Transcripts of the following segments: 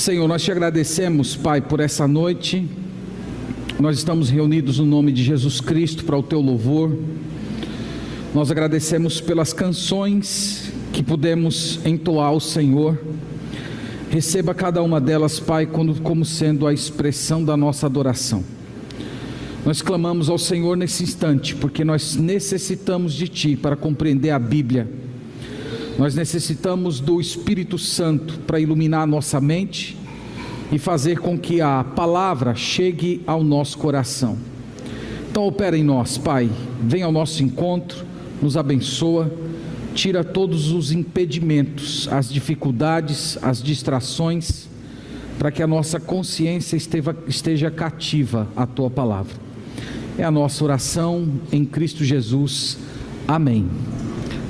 Senhor, nós te agradecemos, Pai, por essa noite. Nós estamos reunidos no nome de Jesus Cristo para o teu louvor. Nós agradecemos pelas canções que pudemos entoar ao Senhor. Receba cada uma delas, Pai, como sendo a expressão da nossa adoração. Nós clamamos ao Senhor nesse instante, porque nós necessitamos de Ti para compreender a Bíblia nós necessitamos do Espírito Santo para iluminar nossa mente e fazer com que a palavra chegue ao nosso coração. Então, opera em nós, Pai, vem ao nosso encontro, nos abençoa, tira todos os impedimentos, as dificuldades, as distrações, para que a nossa consciência esteja cativa à tua palavra. É a nossa oração em Cristo Jesus. Amém.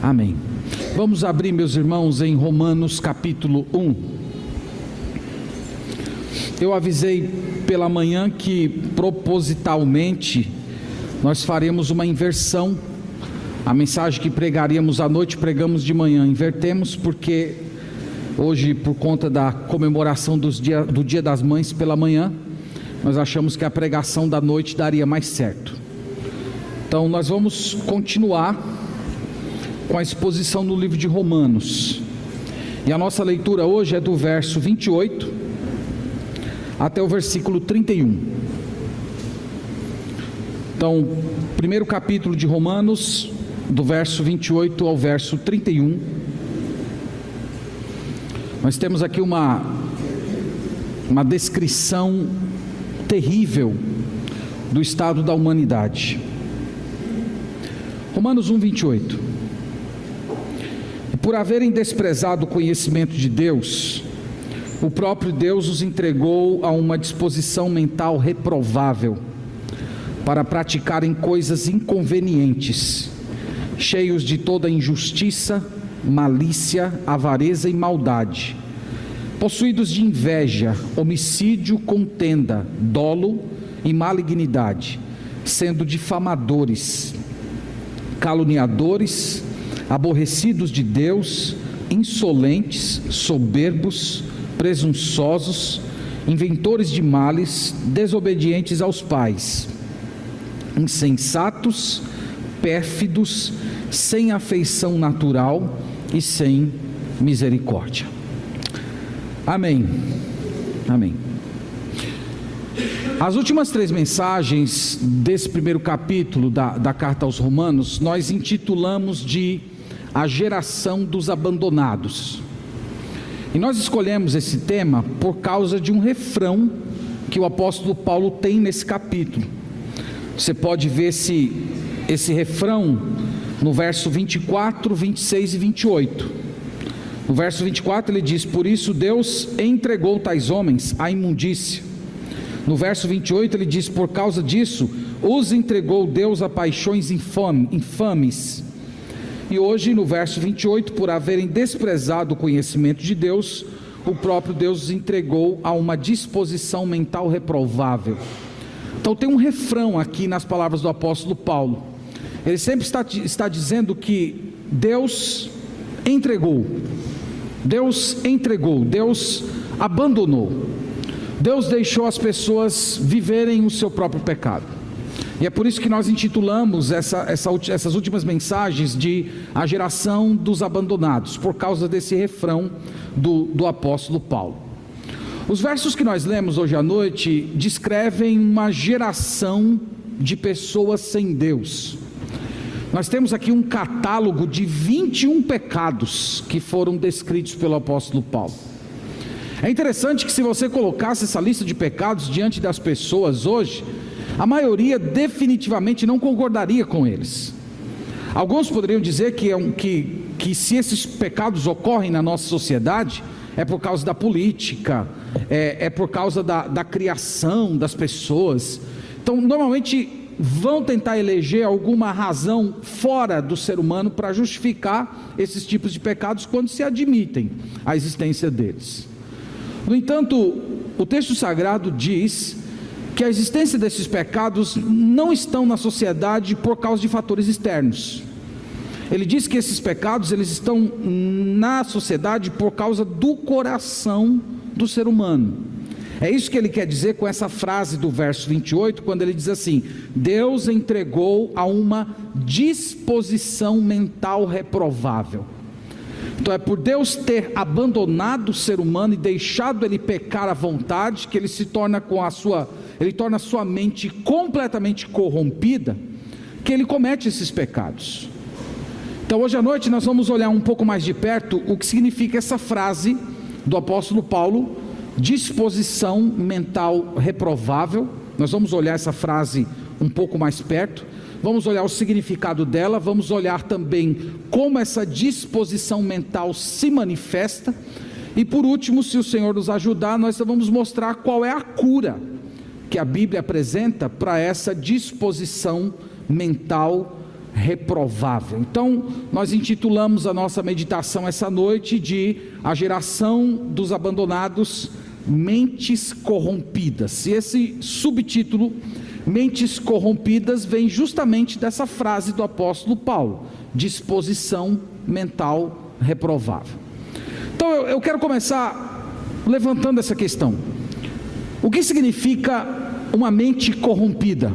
Amém. Vamos abrir, meus irmãos, em Romanos capítulo 1. Eu avisei pela manhã que propositalmente nós faremos uma inversão. A mensagem que pregaríamos à noite, pregamos de manhã. Invertemos porque hoje, por conta da comemoração dia, do Dia das Mães pela manhã, nós achamos que a pregação da noite daria mais certo. Então, nós vamos continuar com a exposição no livro de Romanos. E a nossa leitura hoje é do verso 28 até o versículo 31. Então, primeiro capítulo de Romanos, do verso 28 ao verso 31. Nós temos aqui uma, uma descrição terrível do estado da humanidade. Romanos 1, 28 por haverem desprezado o conhecimento de Deus, o próprio Deus os entregou a uma disposição mental reprovável para praticarem coisas inconvenientes, cheios de toda injustiça, malícia, avareza e maldade, possuídos de inveja, homicídio, contenda, dolo e malignidade, sendo difamadores, caluniadores, aborrecidos de Deus, insolentes, soberbos, presunçosos, inventores de males, desobedientes aos pais, insensatos, pérfidos, sem afeição natural e sem misericórdia. Amém. Amém. As últimas três mensagens desse primeiro capítulo da, da carta aos Romanos, nós intitulamos de a geração dos abandonados. E nós escolhemos esse tema por causa de um refrão que o apóstolo Paulo tem nesse capítulo. Você pode ver esse, esse refrão no verso 24, 26 e 28. No verso 24 ele diz: Por isso Deus entregou tais homens à imundícia. No verso 28 ele diz: Por causa disso, os entregou Deus a paixões infame, infames e hoje, no verso 28, por haverem desprezado o conhecimento de Deus, o próprio Deus os entregou a uma disposição mental reprovável. Então, tem um refrão aqui nas palavras do apóstolo Paulo. Ele sempre está, está dizendo que Deus entregou, Deus entregou, Deus abandonou, Deus deixou as pessoas viverem o seu próprio pecado. E é por isso que nós intitulamos essa, essa, essas últimas mensagens de A Geração dos Abandonados, por causa desse refrão do, do apóstolo Paulo. Os versos que nós lemos hoje à noite descrevem uma geração de pessoas sem Deus. Nós temos aqui um catálogo de 21 pecados que foram descritos pelo apóstolo Paulo. É interessante que se você colocasse essa lista de pecados diante das pessoas hoje, a maioria definitivamente não concordaria com eles. Alguns poderiam dizer que, é que, que se esses pecados ocorrem na nossa sociedade, é por causa da política, é, é por causa da, da criação das pessoas. Então, normalmente vão tentar eleger alguma razão fora do ser humano para justificar esses tipos de pecados quando se admitem a existência deles. No entanto, o texto sagrado diz que a existência desses pecados não estão na sociedade por causa de fatores externos. Ele diz que esses pecados eles estão na sociedade por causa do coração do ser humano. É isso que ele quer dizer com essa frase do verso 28, quando ele diz assim: Deus entregou a uma disposição mental reprovável. Então é por Deus ter abandonado o ser humano e deixado ele pecar à vontade que ele se torna com a sua, ele torna a sua mente completamente corrompida, que ele comete esses pecados. Então hoje à noite nós vamos olhar um pouco mais de perto o que significa essa frase do apóstolo Paulo, disposição mental reprovável. Nós vamos olhar essa frase um pouco mais perto vamos olhar o significado dela, vamos olhar também como essa disposição mental se manifesta, e por último, se o Senhor nos ajudar, nós vamos mostrar qual é a cura que a Bíblia apresenta para essa disposição mental reprovável. Então, nós intitulamos a nossa meditação essa noite de A geração dos abandonados, mentes corrompidas. E esse subtítulo Mentes corrompidas vem justamente dessa frase do apóstolo Paulo: disposição mental reprovável. Então eu, eu quero começar levantando essa questão. O que significa uma mente corrompida?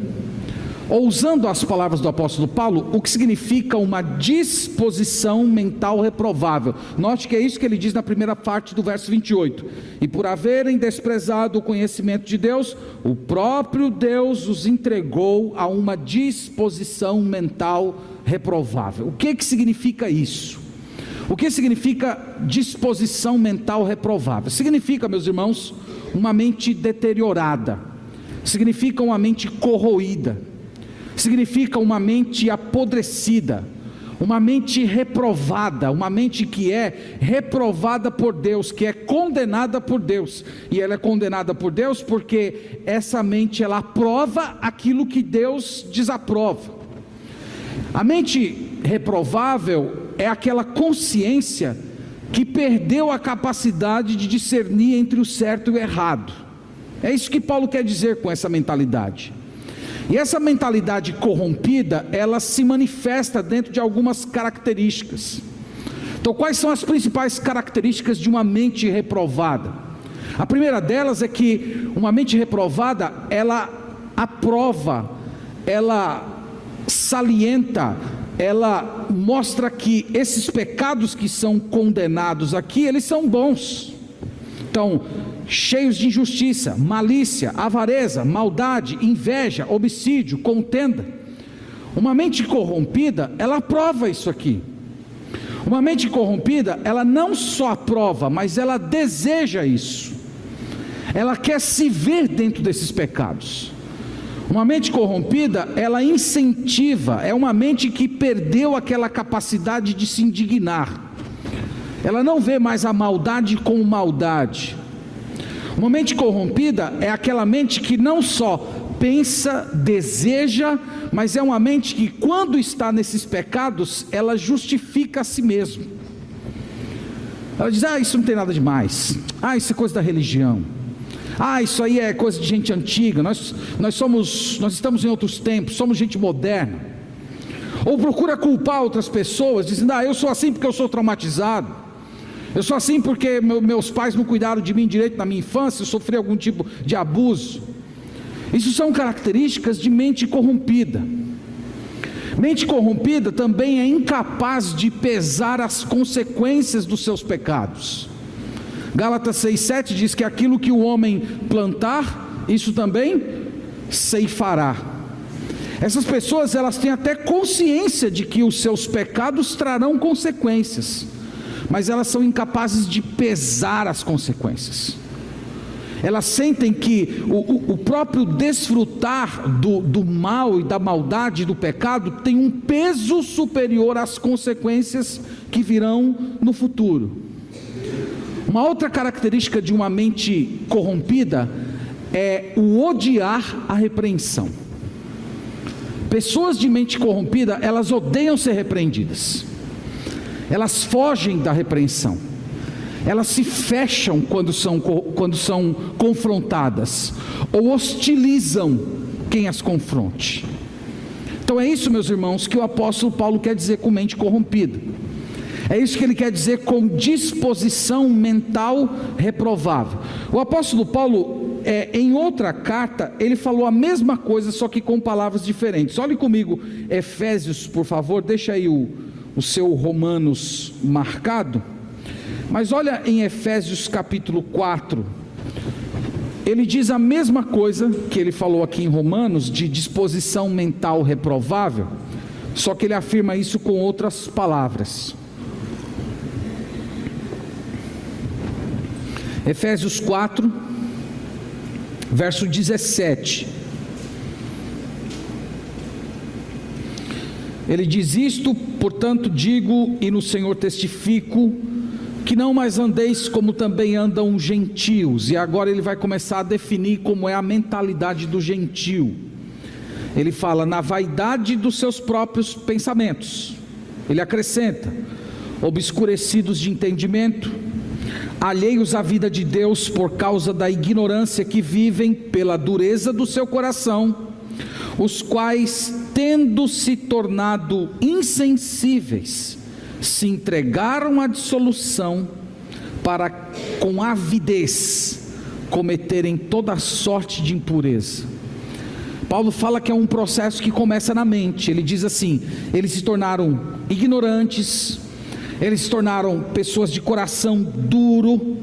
Ou usando as palavras do apóstolo Paulo, o que significa uma disposição mental reprovável. Note que é isso que ele diz na primeira parte do verso 28. E por haverem desprezado o conhecimento de Deus, o próprio Deus os entregou a uma disposição mental reprovável. O que que significa isso? O que significa disposição mental reprovável? Significa, meus irmãos, uma mente deteriorada. Significa uma mente corroída significa uma mente apodrecida, uma mente reprovada, uma mente que é reprovada por Deus, que é condenada por Deus. E ela é condenada por Deus porque essa mente ela aprova aquilo que Deus desaprova. A mente reprovável é aquela consciência que perdeu a capacidade de discernir entre o certo e o errado. É isso que Paulo quer dizer com essa mentalidade. E essa mentalidade corrompida, ela se manifesta dentro de algumas características. Então, quais são as principais características de uma mente reprovada? A primeira delas é que uma mente reprovada, ela aprova, ela salienta, ela mostra que esses pecados que são condenados aqui, eles são bons. Então, cheios de injustiça, malícia, avareza, maldade, inveja, homicídio, contenda. Uma mente corrompida, ela aprova isso aqui. Uma mente corrompida, ela não só aprova, mas ela deseja isso. Ela quer se ver dentro desses pecados. Uma mente corrompida, ela incentiva, é uma mente que perdeu aquela capacidade de se indignar. Ela não vê mais a maldade como maldade, uma mente corrompida é aquela mente que não só pensa, deseja, mas é uma mente que, quando está nesses pecados, ela justifica a si mesma. Ela diz: Ah, isso não tem nada demais. Ah, isso é coisa da religião. Ah, isso aí é coisa de gente antiga. Nós, nós somos, nós estamos em outros tempos, somos gente moderna. Ou procura culpar outras pessoas, dizendo: Ah, eu sou assim porque eu sou traumatizado. Eu sou assim porque meus pais não cuidaram de mim direito na minha infância, eu sofri algum tipo de abuso. Isso são características de mente corrompida. Mente corrompida também é incapaz de pesar as consequências dos seus pecados. Gálatas 6,7 diz que aquilo que o homem plantar, isso também ceifará. Essas pessoas elas têm até consciência de que os seus pecados trarão consequências mas elas são incapazes de pesar as consequências. Elas sentem que o, o, próprio desfrutar do, do mal e da maldade do pecado tem um peso superior às consequências que virão no futuro. Uma outra característica de uma mente corrompida é o odiar a repreensão. Pessoas de mente corrompida, elas odeiam ser repreendidas elas fogem da repreensão, elas se fecham quando são, quando são confrontadas, ou hostilizam quem as confronte. Então é isso, meus irmãos, que o apóstolo Paulo quer dizer com mente corrompida. É isso que ele quer dizer com disposição mental reprovável. O apóstolo Paulo, é, em outra carta, ele falou a mesma coisa, só que com palavras diferentes. Olhe comigo, Efésios, por favor, deixa aí o, o seu Romanos marcado. Mas olha em Efésios capítulo 4. Ele diz a mesma coisa que ele falou aqui em Romanos, de disposição mental reprovável, só que ele afirma isso com outras palavras. Efésios 4, verso 17. Ele diz: Isto, portanto, digo e no Senhor testifico, que não mais andeis como também andam gentios. E agora ele vai começar a definir como é a mentalidade do gentio. Ele fala na vaidade dos seus próprios pensamentos. Ele acrescenta: obscurecidos de entendimento alheios à vida de Deus por causa da ignorância que vivem pela dureza do seu coração, os quais, tendo se tornado insensíveis, se entregaram à dissolução para com avidez cometerem toda sorte de impureza. Paulo fala que é um processo que começa na mente. Ele diz assim: eles se tornaram ignorantes, eles se tornaram pessoas de coração duro,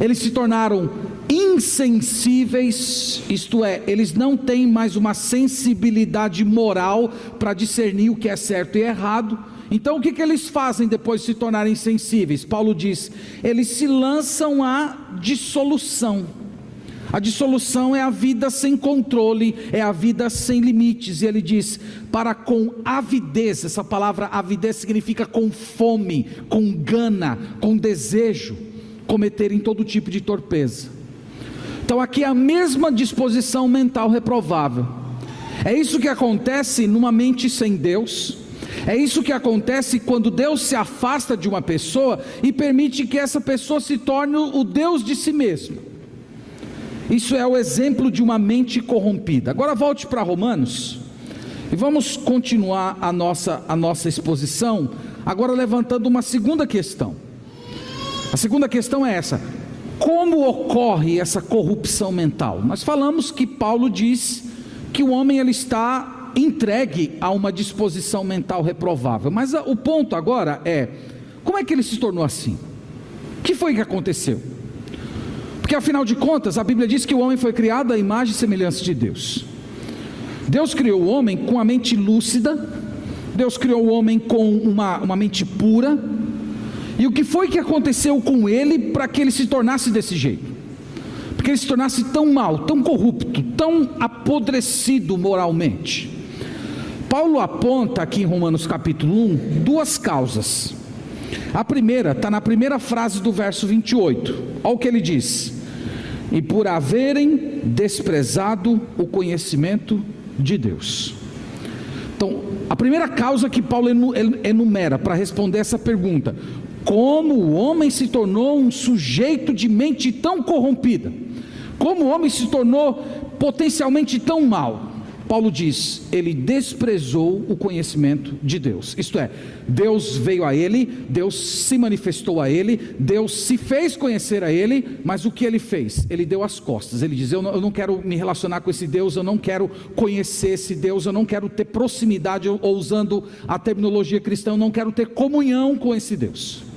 eles se tornaram insensíveis, isto é, eles não têm mais uma sensibilidade moral para discernir o que é certo e errado. Então, o que, que eles fazem depois de se tornarem sensíveis? Paulo diz: eles se lançam à dissolução. A dissolução é a vida sem controle, é a vida sem limites. E ele diz: para com avidez, essa palavra avidez significa com fome, com gana, com desejo, cometerem todo tipo de torpeza. Então aqui é a mesma disposição mental reprovável. É isso que acontece numa mente sem Deus. É isso que acontece quando Deus se afasta de uma pessoa e permite que essa pessoa se torne o Deus de si mesmo. Isso é o exemplo de uma mente corrompida. Agora volte para Romanos e vamos continuar a nossa, a nossa exposição, agora levantando uma segunda questão. A segunda questão é essa: como ocorre essa corrupção mental? Nós falamos que Paulo diz que o homem ele está entregue a uma disposição mental reprovável, mas o ponto agora é: como é que ele se tornou assim? O que foi que aconteceu? Porque afinal de contas, a Bíblia diz que o homem foi criado à imagem e semelhança de Deus. Deus criou o homem com a mente lúcida, Deus criou o homem com uma, uma mente pura. E o que foi que aconteceu com ele para que ele se tornasse desse jeito? Porque ele se tornasse tão mal, tão corrupto, tão apodrecido moralmente. Paulo aponta aqui em Romanos capítulo 1 duas causas. A primeira está na primeira frase do verso 28. Olha o que ele diz: e por haverem desprezado o conhecimento de Deus. Então, a primeira causa que Paulo enumera para responder essa pergunta: como o homem se tornou um sujeito de mente tão corrompida? Como o homem se tornou potencialmente tão mal? Paulo diz: ele desprezou o conhecimento de Deus. Isto é, Deus veio a ele, Deus se manifestou a ele, Deus se fez conhecer a ele, mas o que ele fez? Ele deu as costas. Ele diz: eu não, eu não quero me relacionar com esse Deus, eu não quero conhecer esse Deus, eu não quero ter proximidade, ou usando a terminologia cristã, eu não quero ter comunhão com esse Deus.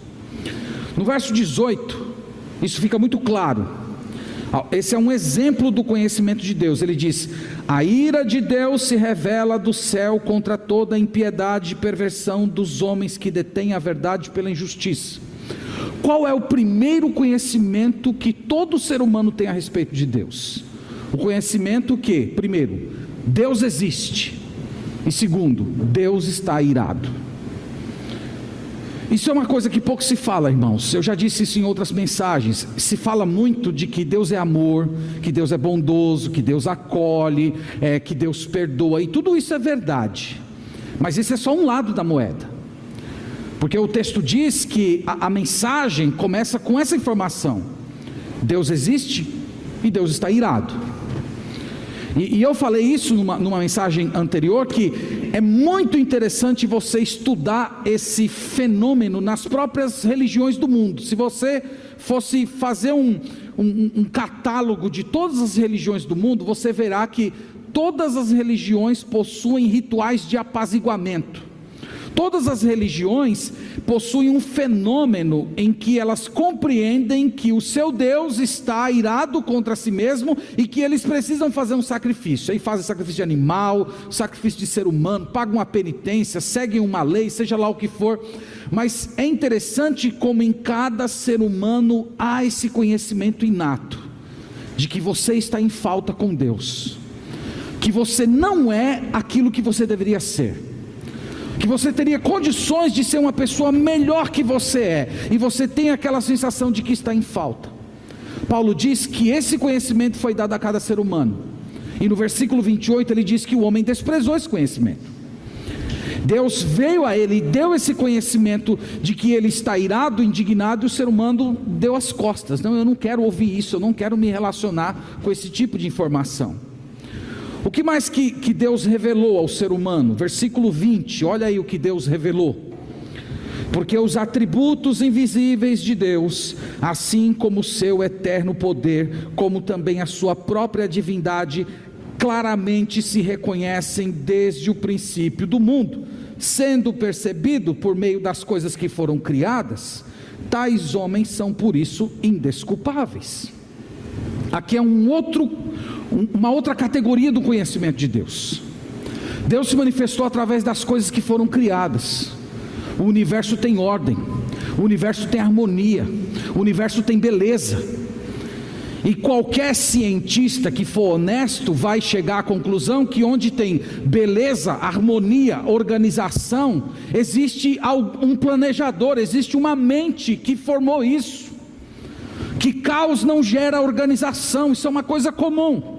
No verso 18, isso fica muito claro. Esse é um exemplo do conhecimento de Deus. Ele diz: A ira de Deus se revela do céu contra toda a impiedade e perversão dos homens que detêm a verdade pela injustiça. Qual é o primeiro conhecimento que todo ser humano tem a respeito de Deus? O conhecimento que, primeiro, Deus existe, e segundo, Deus está irado. Isso é uma coisa que pouco se fala, irmãos. Eu já disse isso em outras mensagens. Se fala muito de que Deus é amor, que Deus é bondoso, que Deus acolhe, é, que Deus perdoa, e tudo isso é verdade. Mas esse é só um lado da moeda. Porque o texto diz que a, a mensagem começa com essa informação: Deus existe e Deus está irado. E, e eu falei isso numa, numa mensagem anterior: que é muito interessante você estudar esse fenômeno nas próprias religiões do mundo. Se você fosse fazer um, um, um catálogo de todas as religiões do mundo, você verá que todas as religiões possuem rituais de apaziguamento. Todas as religiões possuem um fenômeno em que elas compreendem que o seu Deus está irado contra si mesmo e que eles precisam fazer um sacrifício. Aí fazem sacrifício de animal, sacrifício de ser humano, pagam uma penitência, seguem uma lei, seja lá o que for. Mas é interessante como em cada ser humano há esse conhecimento inato de que você está em falta com Deus, que você não é aquilo que você deveria ser que você teria condições de ser uma pessoa melhor que você é, e você tem aquela sensação de que está em falta. Paulo diz que esse conhecimento foi dado a cada ser humano, e no versículo 28 ele diz que o homem desprezou esse conhecimento. Deus veio a ele e deu esse conhecimento de que ele está irado, indignado, e o ser humano deu as costas. Não, eu não quero ouvir isso, eu não quero me relacionar com esse tipo de informação. O que mais que, que Deus revelou ao ser humano? Versículo 20, olha aí o que Deus revelou. Porque os atributos invisíveis de Deus, assim como o seu eterno poder, como também a sua própria divindade, claramente se reconhecem desde o princípio do mundo, sendo percebido por meio das coisas que foram criadas, tais homens são por isso indesculpáveis. Aqui é um outro uma outra categoria do conhecimento de Deus. Deus se manifestou através das coisas que foram criadas. O universo tem ordem, o universo tem harmonia, o universo tem beleza. E qualquer cientista que for honesto vai chegar à conclusão que onde tem beleza, harmonia, organização, existe um planejador, existe uma mente que formou isso. Que caos não gera organização, isso é uma coisa comum.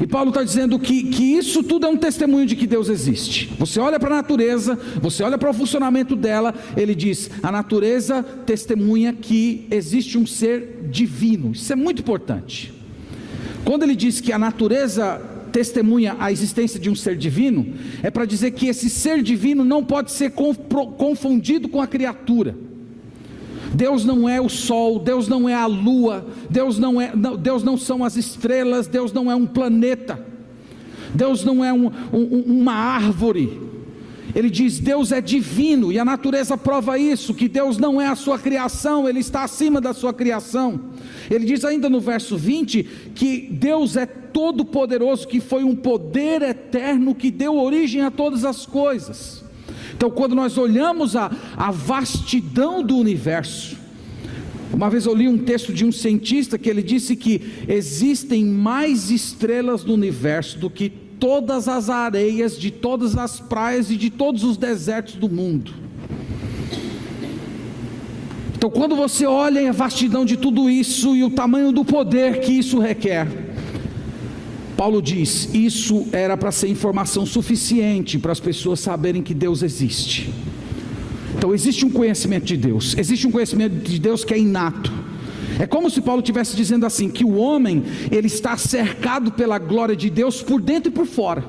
E Paulo está dizendo que, que isso tudo é um testemunho de que Deus existe. Você olha para a natureza, você olha para o funcionamento dela, ele diz: a natureza testemunha que existe um ser divino. Isso é muito importante. Quando ele diz que a natureza testemunha a existência de um ser divino, é para dizer que esse ser divino não pode ser confundido com a criatura. Deus não é o sol, Deus não é a lua, Deus não é, não, Deus não são as estrelas, Deus não é um planeta, Deus não é um, um, uma árvore. Ele diz: Deus é divino e a natureza prova isso, que Deus não é a sua criação, Ele está acima da sua criação. Ele diz ainda no verso 20 que Deus é todo-poderoso, que foi um poder eterno que deu origem a todas as coisas. Então, quando nós olhamos a, a vastidão do universo, uma vez eu li um texto de um cientista que ele disse que existem mais estrelas no universo do que todas as areias de todas as praias e de todos os desertos do mundo. Então, quando você olha a vastidão de tudo isso e o tamanho do poder que isso requer, Paulo diz: isso era para ser informação suficiente para as pessoas saberem que Deus existe. Então existe um conhecimento de Deus, existe um conhecimento de Deus que é inato. É como se Paulo estivesse dizendo assim: que o homem ele está cercado pela glória de Deus por dentro e por fora.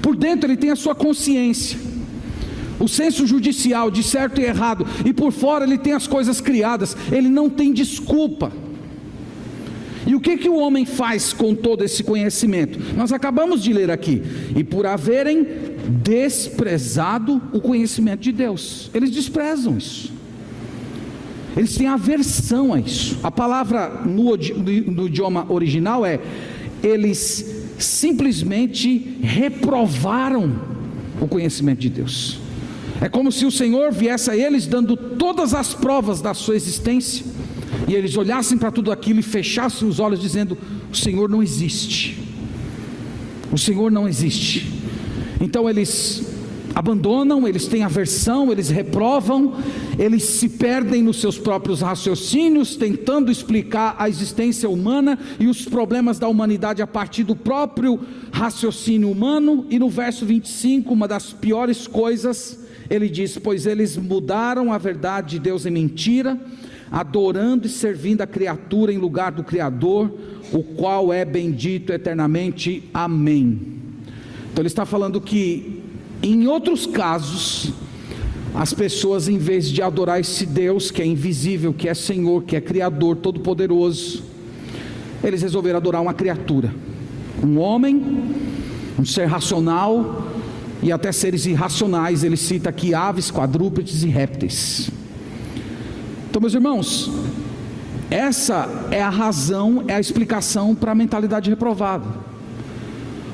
Por dentro ele tem a sua consciência, o senso judicial de certo e errado, e por fora ele tem as coisas criadas. Ele não tem desculpa. E o que, que o homem faz com todo esse conhecimento? Nós acabamos de ler aqui. E por haverem desprezado o conhecimento de Deus, eles desprezam isso. Eles têm aversão a isso. A palavra no, no idioma original é: eles simplesmente reprovaram o conhecimento de Deus. É como se o Senhor viesse a eles dando todas as provas da sua existência e eles olhassem para tudo aquilo e fechassem os olhos, dizendo: O Senhor não existe. O Senhor não existe. Então eles abandonam, eles têm aversão, eles reprovam, eles se perdem nos seus próprios raciocínios, tentando explicar a existência humana e os problemas da humanidade a partir do próprio raciocínio humano. E no verso 25, uma das piores coisas, ele diz: Pois eles mudaram a verdade de Deus em mentira adorando e servindo a criatura em lugar do Criador, o qual é bendito eternamente. Amém. Então ele está falando que em outros casos as pessoas em vez de adorar esse Deus que é invisível, que é Senhor, que é criador, todo poderoso, eles resolveram adorar uma criatura, um homem, um ser racional e até seres irracionais. Ele cita aqui aves, quadrúpedes e répteis. Então, meus irmãos, essa é a razão, é a explicação para a mentalidade reprovada.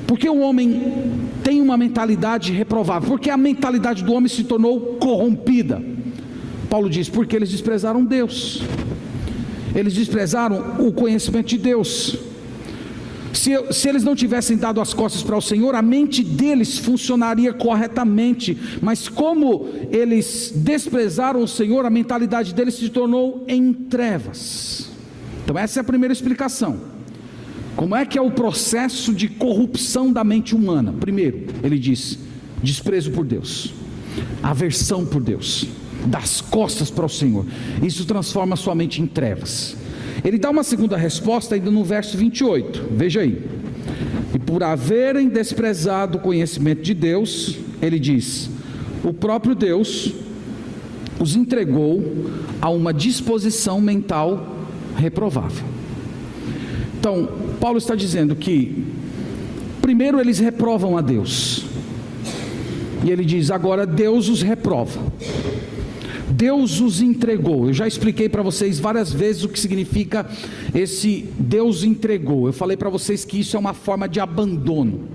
Porque o homem tem uma mentalidade reprovável? Porque a mentalidade do homem se tornou corrompida. Paulo diz: porque eles desprezaram Deus, eles desprezaram o conhecimento de Deus. Se, se, eles não tivessem dado as costas para o Senhor, a mente deles funcionaria corretamente, mas como eles desprezaram o Senhor, a mentalidade deles se tornou em trevas. Então, essa é a primeira explicação. Como é que é o processo de corrupção da mente humana? Primeiro, ele diz: desprezo por Deus, aversão por Deus, das costas para o Senhor. Isso transforma sua mente em trevas. Ele dá uma segunda resposta ainda no verso 28. Veja aí. E por haverem desprezado o conhecimento de Deus, ele diz: o próprio Deus os entregou a uma disposição mental reprovável. Então, Paulo está dizendo que, primeiro, eles reprovam a Deus, e ele diz: agora Deus os reprova. Deus os entregou. Eu já expliquei para vocês várias vezes o que significa esse Deus entregou. Eu falei para vocês que isso é uma forma de abandono.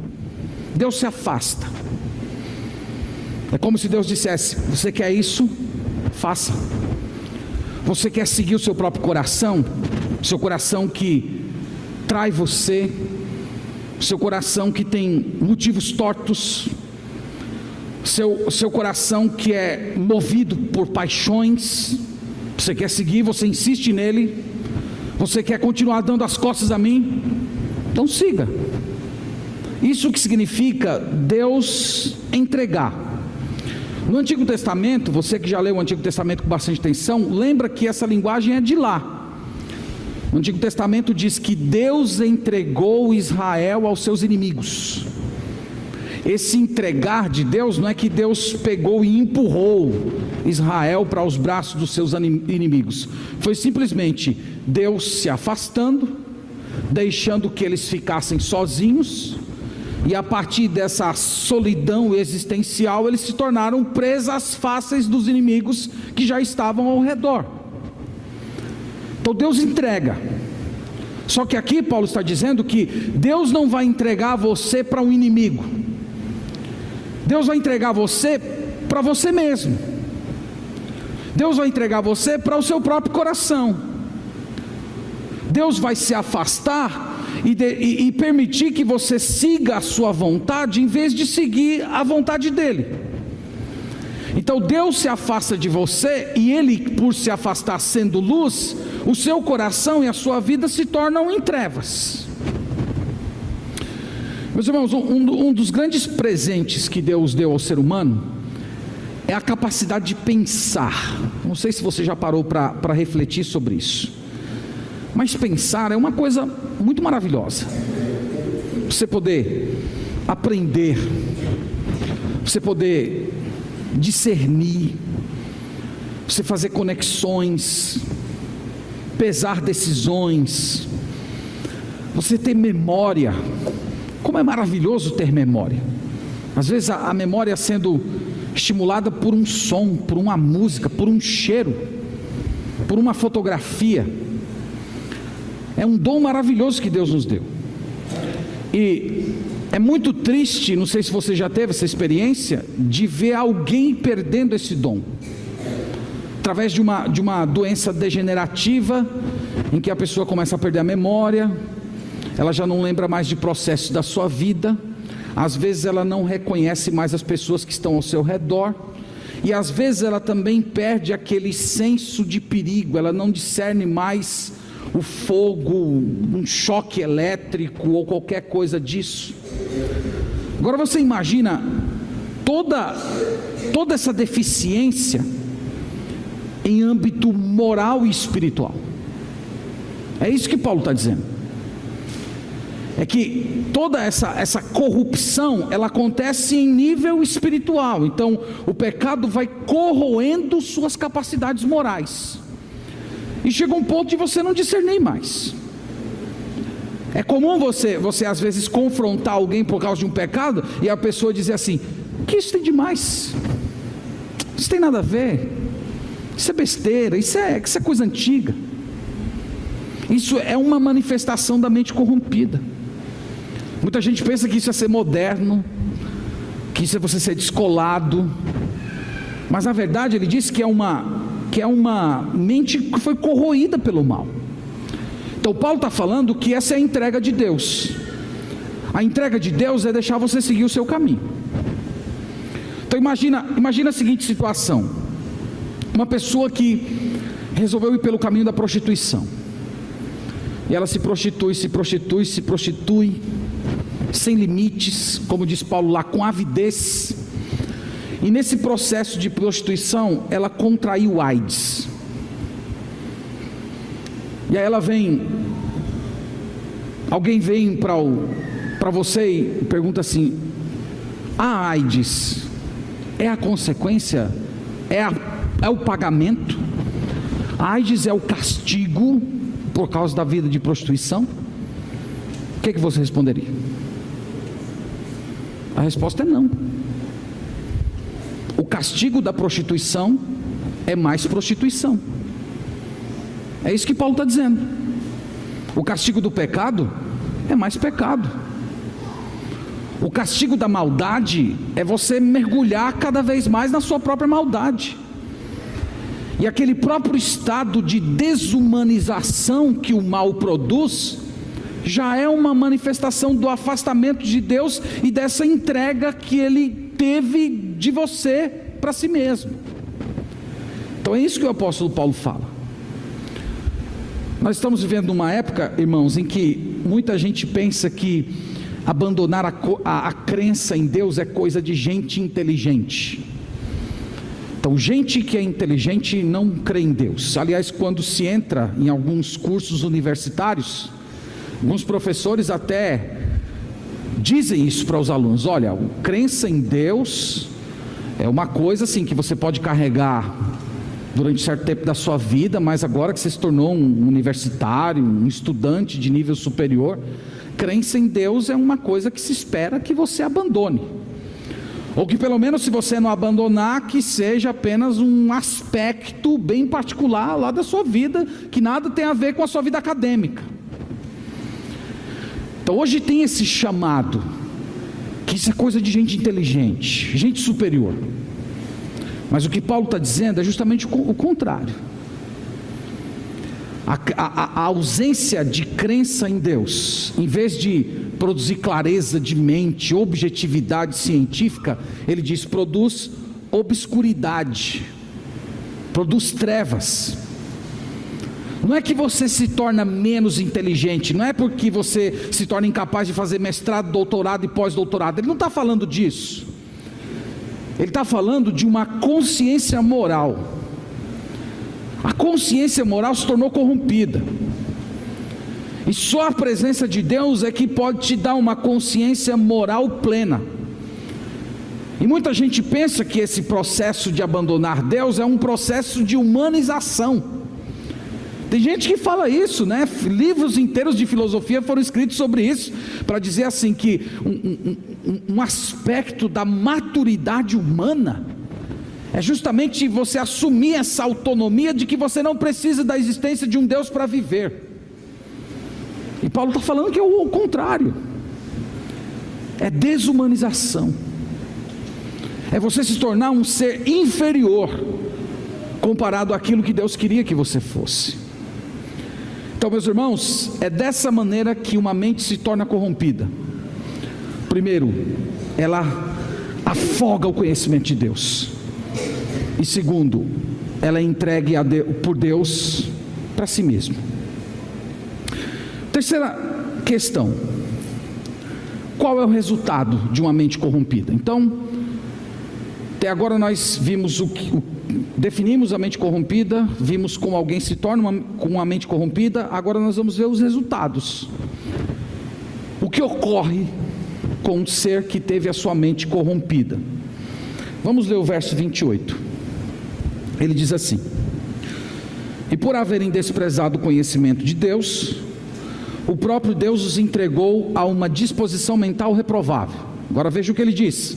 Deus se afasta. É como se Deus dissesse: Você quer isso? Faça. Você quer seguir o seu próprio coração? Seu coração que trai você, seu coração que tem motivos tortos, seu, seu coração que é movido por paixões, você quer seguir, você insiste nele, você quer continuar dando as costas a mim, então siga. Isso que significa Deus entregar. No Antigo Testamento, você que já leu o Antigo Testamento com bastante atenção, lembra que essa linguagem é de lá. O Antigo Testamento diz que Deus entregou Israel aos seus inimigos. Esse entregar de Deus não é que Deus pegou e empurrou Israel para os braços dos seus inimigos. Foi simplesmente Deus se afastando, deixando que eles ficassem sozinhos, e a partir dessa solidão existencial, eles se tornaram presas fáceis dos inimigos que já estavam ao redor. Então Deus entrega. Só que aqui Paulo está dizendo que Deus não vai entregar você para um inimigo. Deus vai entregar você para você mesmo. Deus vai entregar você para o seu próprio coração. Deus vai se afastar e, de, e, e permitir que você siga a sua vontade em vez de seguir a vontade dele. Então Deus se afasta de você e ele, por se afastar sendo luz, o seu coração e a sua vida se tornam em trevas. Meus irmãos, um, um dos grandes presentes que Deus deu ao ser humano é a capacidade de pensar. Não sei se você já parou para refletir sobre isso, mas pensar é uma coisa muito maravilhosa. Você poder aprender, você poder discernir, você fazer conexões, pesar decisões, você ter memória. Como é maravilhoso ter memória. Às vezes a, a memória sendo estimulada por um som, por uma música, por um cheiro, por uma fotografia. É um dom maravilhoso que Deus nos deu. E é muito triste, não sei se você já teve essa experiência, de ver alguém perdendo esse dom através de uma, de uma doença degenerativa, em que a pessoa começa a perder a memória, ela já não lembra mais de processos da sua vida, às vezes ela não reconhece mais as pessoas que estão ao seu redor, e às vezes ela também perde aquele senso de perigo, ela não discerne mais o fogo, um choque elétrico ou qualquer coisa disso. Agora você imagina toda toda essa deficiência em âmbito moral e espiritual. É isso que Paulo está dizendo. É que toda essa, essa corrupção ela acontece em nível espiritual. Então, o pecado vai corroendo suas capacidades morais. E chega um ponto de você não discernir mais. É comum você, você às vezes confrontar alguém por causa de um pecado e a pessoa dizer assim: "Que isso tem demais? Isso tem nada a ver. Isso é besteira, isso é, isso é coisa antiga." Isso é uma manifestação da mente corrompida. Muita gente pensa que isso é ser moderno, que isso é você ser descolado. Mas na verdade ele diz que é uma que é uma mente que foi corroída pelo mal. Então Paulo está falando que essa é a entrega de Deus. A entrega de Deus é deixar você seguir o seu caminho. Então imagina, imagina a seguinte situação: uma pessoa que resolveu ir pelo caminho da prostituição. E ela se prostitui, se prostitui, se prostitui sem limites, como diz Paulo lá, com avidez. E nesse processo de prostituição, ela contraiu AIDS. E aí ela vem, alguém vem para você e pergunta assim: a AIDS é a consequência? É, a, é o pagamento? A AIDS é o castigo por causa da vida de prostituição? O que, é que você responderia? A resposta é não. O castigo da prostituição é mais prostituição. É isso que Paulo está dizendo. O castigo do pecado é mais pecado. O castigo da maldade é você mergulhar cada vez mais na sua própria maldade. E aquele próprio estado de desumanização que o mal produz já é uma manifestação do afastamento de Deus e dessa entrega que ele teve de você para si mesmo. Então é isso que o apóstolo Paulo fala. Nós estamos vivendo uma época, irmãos, em que muita gente pensa que abandonar a, a, a crença em Deus é coisa de gente inteligente. Então, gente que é inteligente não crê em Deus. Aliás, quando se entra em alguns cursos universitários, Alguns professores até dizem isso para os alunos: olha, crença em Deus é uma coisa assim que você pode carregar durante certo tempo da sua vida, mas agora que você se tornou um universitário, um estudante de nível superior, crença em Deus é uma coisa que se espera que você abandone. Ou que pelo menos se você não abandonar, que seja apenas um aspecto bem particular lá da sua vida, que nada tem a ver com a sua vida acadêmica. Então hoje tem esse chamado, que isso é coisa de gente inteligente, gente superior. Mas o que Paulo está dizendo é justamente o contrário. A, a, a, ausência de crença em Deus, em vez de produzir clareza de mente, objetividade científica, ele diz: produz obscuridade, produz trevas. Não é que você se torna menos inteligente, não é porque você se torna incapaz de fazer mestrado, doutorado e pós-doutorado. Ele não está falando disso. Ele está falando de uma consciência moral. A consciência moral se tornou corrompida. E só a presença de Deus é que pode te dar uma consciência moral plena. E muita gente pensa que esse processo de abandonar Deus é um processo de humanização. Tem gente que fala isso, né? Livros inteiros de filosofia foram escritos sobre isso, para dizer assim que um, um, um aspecto da maturidade humana é justamente você assumir essa autonomia de que você não precisa da existência de um Deus para viver. E Paulo está falando que é o contrário. É desumanização. É você se tornar um ser inferior comparado àquilo que Deus queria que você fosse. Então, meus irmãos, é dessa maneira que uma mente se torna corrompida. Primeiro, ela afoga o conhecimento de Deus. E segundo, ela é entregue por Deus para si mesma. Terceira questão: qual é o resultado de uma mente corrompida? Então, até agora nós vimos o, que, o definimos a mente corrompida, vimos como alguém se torna uma, com uma mente corrompida, agora nós vamos ver os resultados. O que ocorre com um ser que teve a sua mente corrompida? Vamos ler o verso 28. Ele diz assim: E por haverem desprezado o conhecimento de Deus, o próprio Deus os entregou a uma disposição mental reprovável. Agora veja o que ele diz: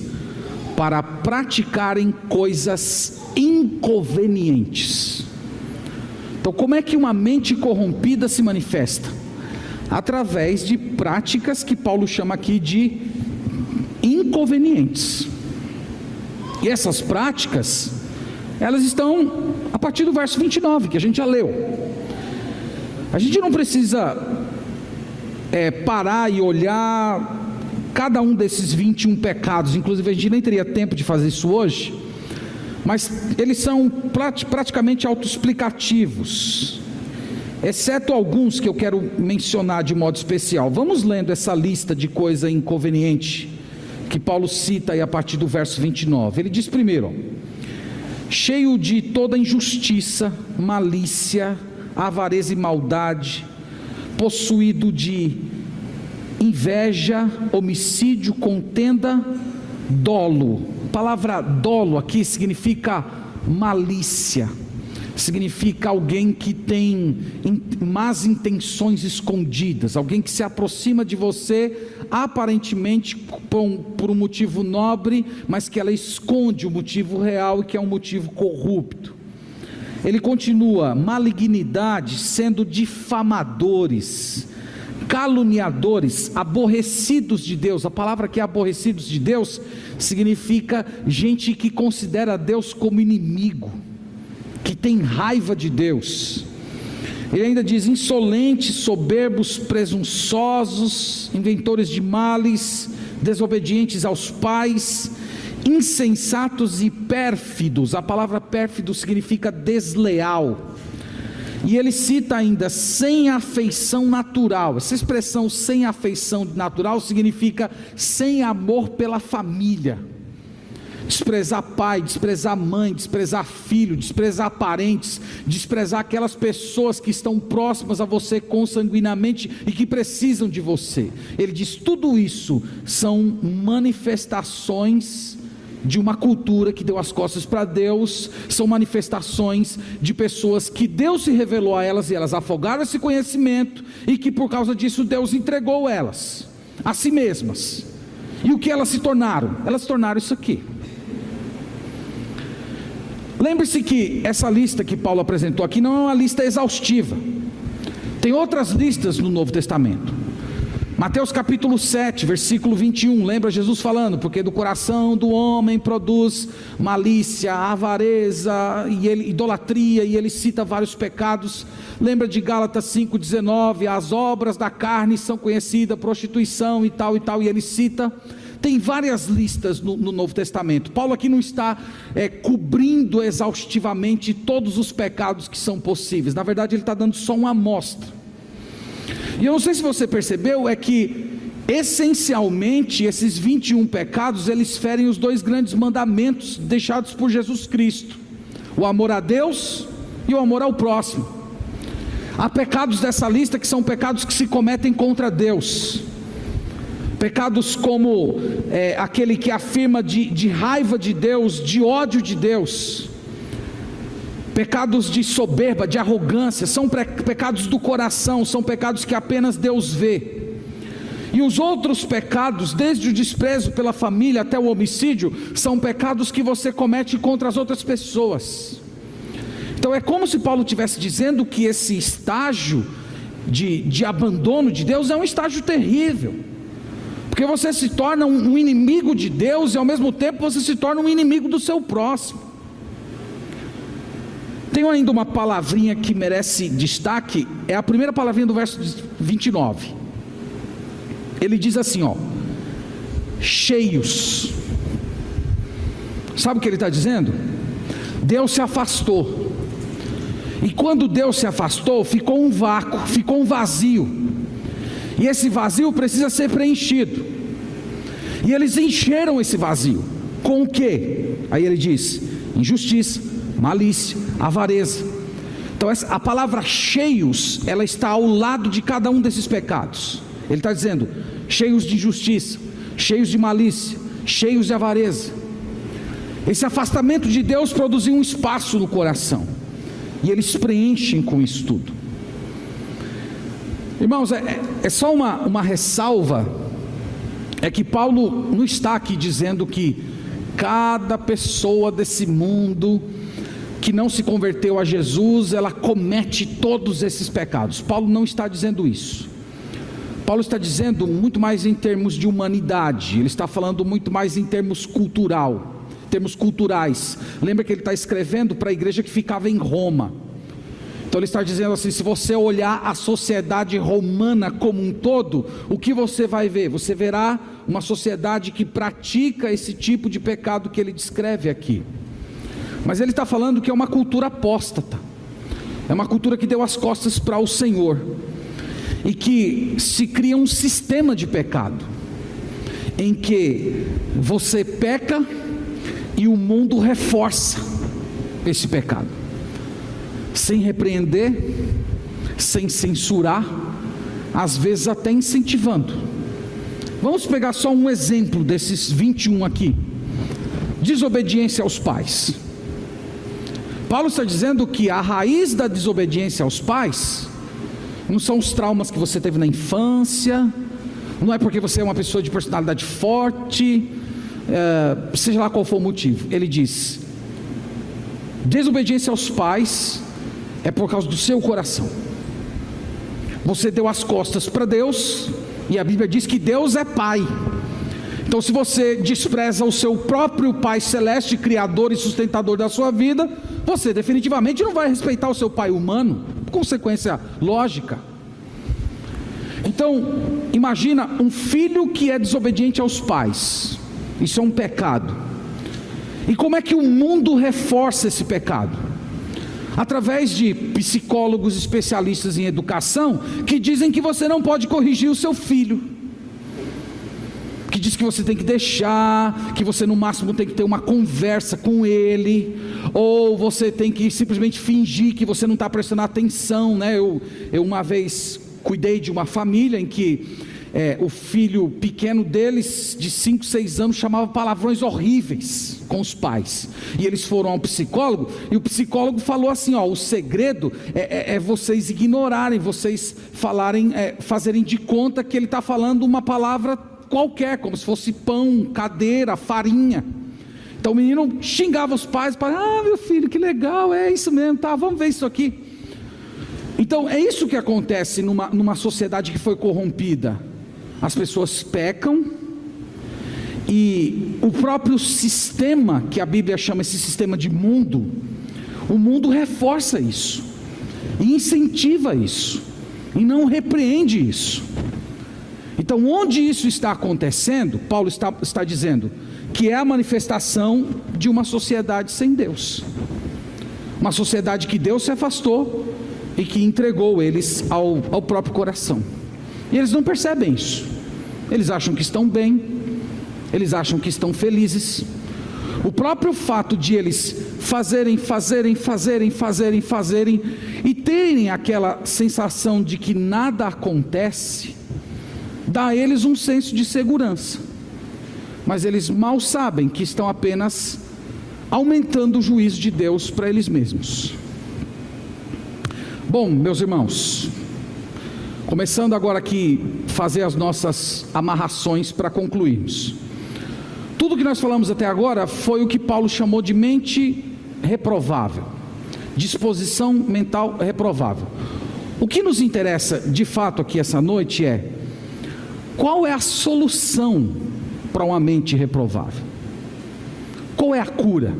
para praticarem coisas inconvenientes. Então, como é que uma mente corrompida se manifesta? Através de práticas que Paulo chama aqui de inconvenientes. E essas práticas, elas estão a partir do verso 29, que a gente já leu. A gente não precisa é, parar e olhar cada um desses 21 pecados, inclusive a gente nem teria tempo de fazer isso hoje, mas eles são praticamente autoexplicativos, exceto alguns que eu quero mencionar de modo especial. Vamos lendo essa lista de coisa inconveniente que Paulo cita aí a partir do verso 29. Ele diz primeiro: cheio de toda injustiça, malícia, avareza e maldade, possuído de inveja, homicídio, contenda, dolo. A palavra dolo aqui significa malícia, significa alguém que tem más intenções escondidas, alguém que se aproxima de você aparentemente por um motivo nobre, mas que ela esconde o motivo real e que é um motivo corrupto. Ele continua: malignidade, sendo difamadores, caluniadores, aborrecidos de Deus. A palavra que é aborrecidos de Deus significa gente que considera Deus como inimigo, que tem raiva de Deus. Ele ainda diz: insolentes, soberbos, presunçosos, inventores de males, desobedientes aos pais, insensatos e pérfidos. A palavra pérfido significa desleal. E ele cita ainda sem afeição natural. Essa expressão sem afeição natural significa sem amor pela família. Desprezar pai, desprezar mãe, desprezar filho, desprezar parentes, desprezar aquelas pessoas que estão próximas a você consanguinamente e que precisam de você. Ele diz: tudo isso são manifestações de uma cultura que deu as costas para Deus, são manifestações de pessoas que Deus se revelou a elas e elas afogaram esse conhecimento e que por causa disso Deus entregou elas a si mesmas. E o que elas se tornaram? Elas se tornaram isso aqui. Lembre-se que essa lista que Paulo apresentou aqui não é uma lista exaustiva. Tem outras listas no Novo Testamento. Mateus capítulo 7, versículo 21, lembra Jesus falando, porque do coração do homem produz malícia, avareza e ele, idolatria, e ele cita vários pecados. Lembra de Gálatas 5,19, as obras da carne são conhecidas, prostituição e tal e tal, e ele cita. Tem várias listas no, no Novo Testamento. Paulo aqui não está é, cobrindo exaustivamente todos os pecados que são possíveis, na verdade, ele está dando só uma amostra. E eu não sei se você percebeu, é que essencialmente esses 21 pecados, eles ferem os dois grandes mandamentos deixados por Jesus Cristo: o amor a Deus e o amor ao próximo. Há pecados dessa lista que são pecados que se cometem contra Deus. Pecados como é, aquele que afirma de, de raiva de Deus, de ódio de Deus pecados de soberba, de arrogância, são pecados do coração, são pecados que apenas Deus vê. E os outros pecados, desde o desprezo pela família até o homicídio, são pecados que você comete contra as outras pessoas. Então é como se Paulo estivesse dizendo que esse estágio de, de abandono de Deus é um estágio terrível, porque você se torna um, inimigo de Deus e ao mesmo tempo você se torna um inimigo do seu próximo. Tenho ainda uma palavrinha que merece destaque, é a primeira palavrinha do verso 29. Ele diz assim: ó, cheios. Sabe o que ele está dizendo? Deus se afastou. E quando Deus se afastou, ficou um vácuo, ficou um vazio. E esse vazio precisa ser preenchido. E eles encheram esse vazio. Com o que? Aí ele diz: injustiça, malícia, avareza. Então a palavra cheios, ela está ao lado de cada um desses pecados. Ele está dizendo, cheios de injustiça, cheios de malícia, cheios de avareza. Esse afastamento de Deus produziu um espaço no coração, e eles preenchem com isso tudo. Irmãos, é, é só uma, uma ressalva, é que Paulo não está aqui dizendo que cada pessoa desse mundo que não se converteu a Jesus, ela comete todos esses pecados. Paulo não está dizendo isso. Paulo está dizendo muito mais em termos de humanidade, ele está falando muito mais em termos cultural, termos culturais. Lembra que ele está escrevendo para a igreja que ficava em Roma. Então ele está dizendo assim: se você olhar a sociedade romana como um todo, o que você vai ver? Você verá uma sociedade que pratica esse tipo de pecado que ele descreve aqui. Mas ele está falando que é uma cultura apóstata, é uma cultura que deu as costas para o Senhor, e que se cria um sistema de pecado, em que você peca e o mundo reforça esse pecado. Sem repreender, sem censurar, às vezes até incentivando. Vamos pegar só um exemplo desses 21 aqui: desobediência aos pais. Paulo está dizendo que a raiz da desobediência aos pais não são os traumas que você teve na infância, não é porque você é uma pessoa de personalidade forte, é, seja lá qual for o motivo. Ele diz: desobediência aos pais é por causa do seu coração. Você deu as costas para Deus, e a Bíblia diz que Deus é Pai. Então, se você despreza o seu próprio Pai Celeste, Criador e sustentador da sua vida, você definitivamente não vai respeitar o seu Pai humano, consequência lógica. Então, imagina um filho que é desobediente aos pais, isso é um pecado. E como é que o mundo reforça esse pecado? através de psicólogos especialistas em educação que dizem que você não pode corrigir o seu filho. Que diz que você tem que deixar, que você no máximo tem que ter uma conversa com ele, ou você tem que simplesmente fingir que você não está prestando atenção, né? Eu, eu uma vez cuidei de uma família em que é, o filho pequeno deles, de 5, 6 anos, chamava palavrões horríveis com os pais. E eles foram ao psicólogo, e o psicólogo falou assim: ó, o segredo é, é, é vocês ignorarem, vocês falarem, é, fazerem de conta que ele está falando uma palavra qualquer, como se fosse pão, cadeira, farinha. Então o menino xingava os pais para, ah, meu filho, que legal, é isso mesmo, tá, vamos ver isso aqui. Então é isso que acontece numa, numa sociedade que foi corrompida. As pessoas pecam e o próprio sistema, que a Bíblia chama esse sistema de mundo, o mundo reforça isso, e incentiva isso, e não repreende isso. Então, onde isso está acontecendo, Paulo está, está dizendo que é a manifestação de uma sociedade sem Deus, uma sociedade que Deus se afastou e que entregou eles ao, ao próprio coração. E eles não percebem isso. Eles acham que estão bem, eles acham que estão felizes. O próprio fato de eles fazerem, fazerem, fazerem, fazerem, fazerem e terem aquela sensação de que nada acontece, dá a eles um senso de segurança. Mas eles mal sabem que estão apenas aumentando o juízo de Deus para eles mesmos. Bom, meus irmãos, Começando agora aqui, fazer as nossas amarrações para concluirmos. Tudo que nós falamos até agora foi o que Paulo chamou de mente reprovável, disposição mental reprovável. O que nos interessa de fato aqui essa noite é qual é a solução para uma mente reprovável? Qual é a cura?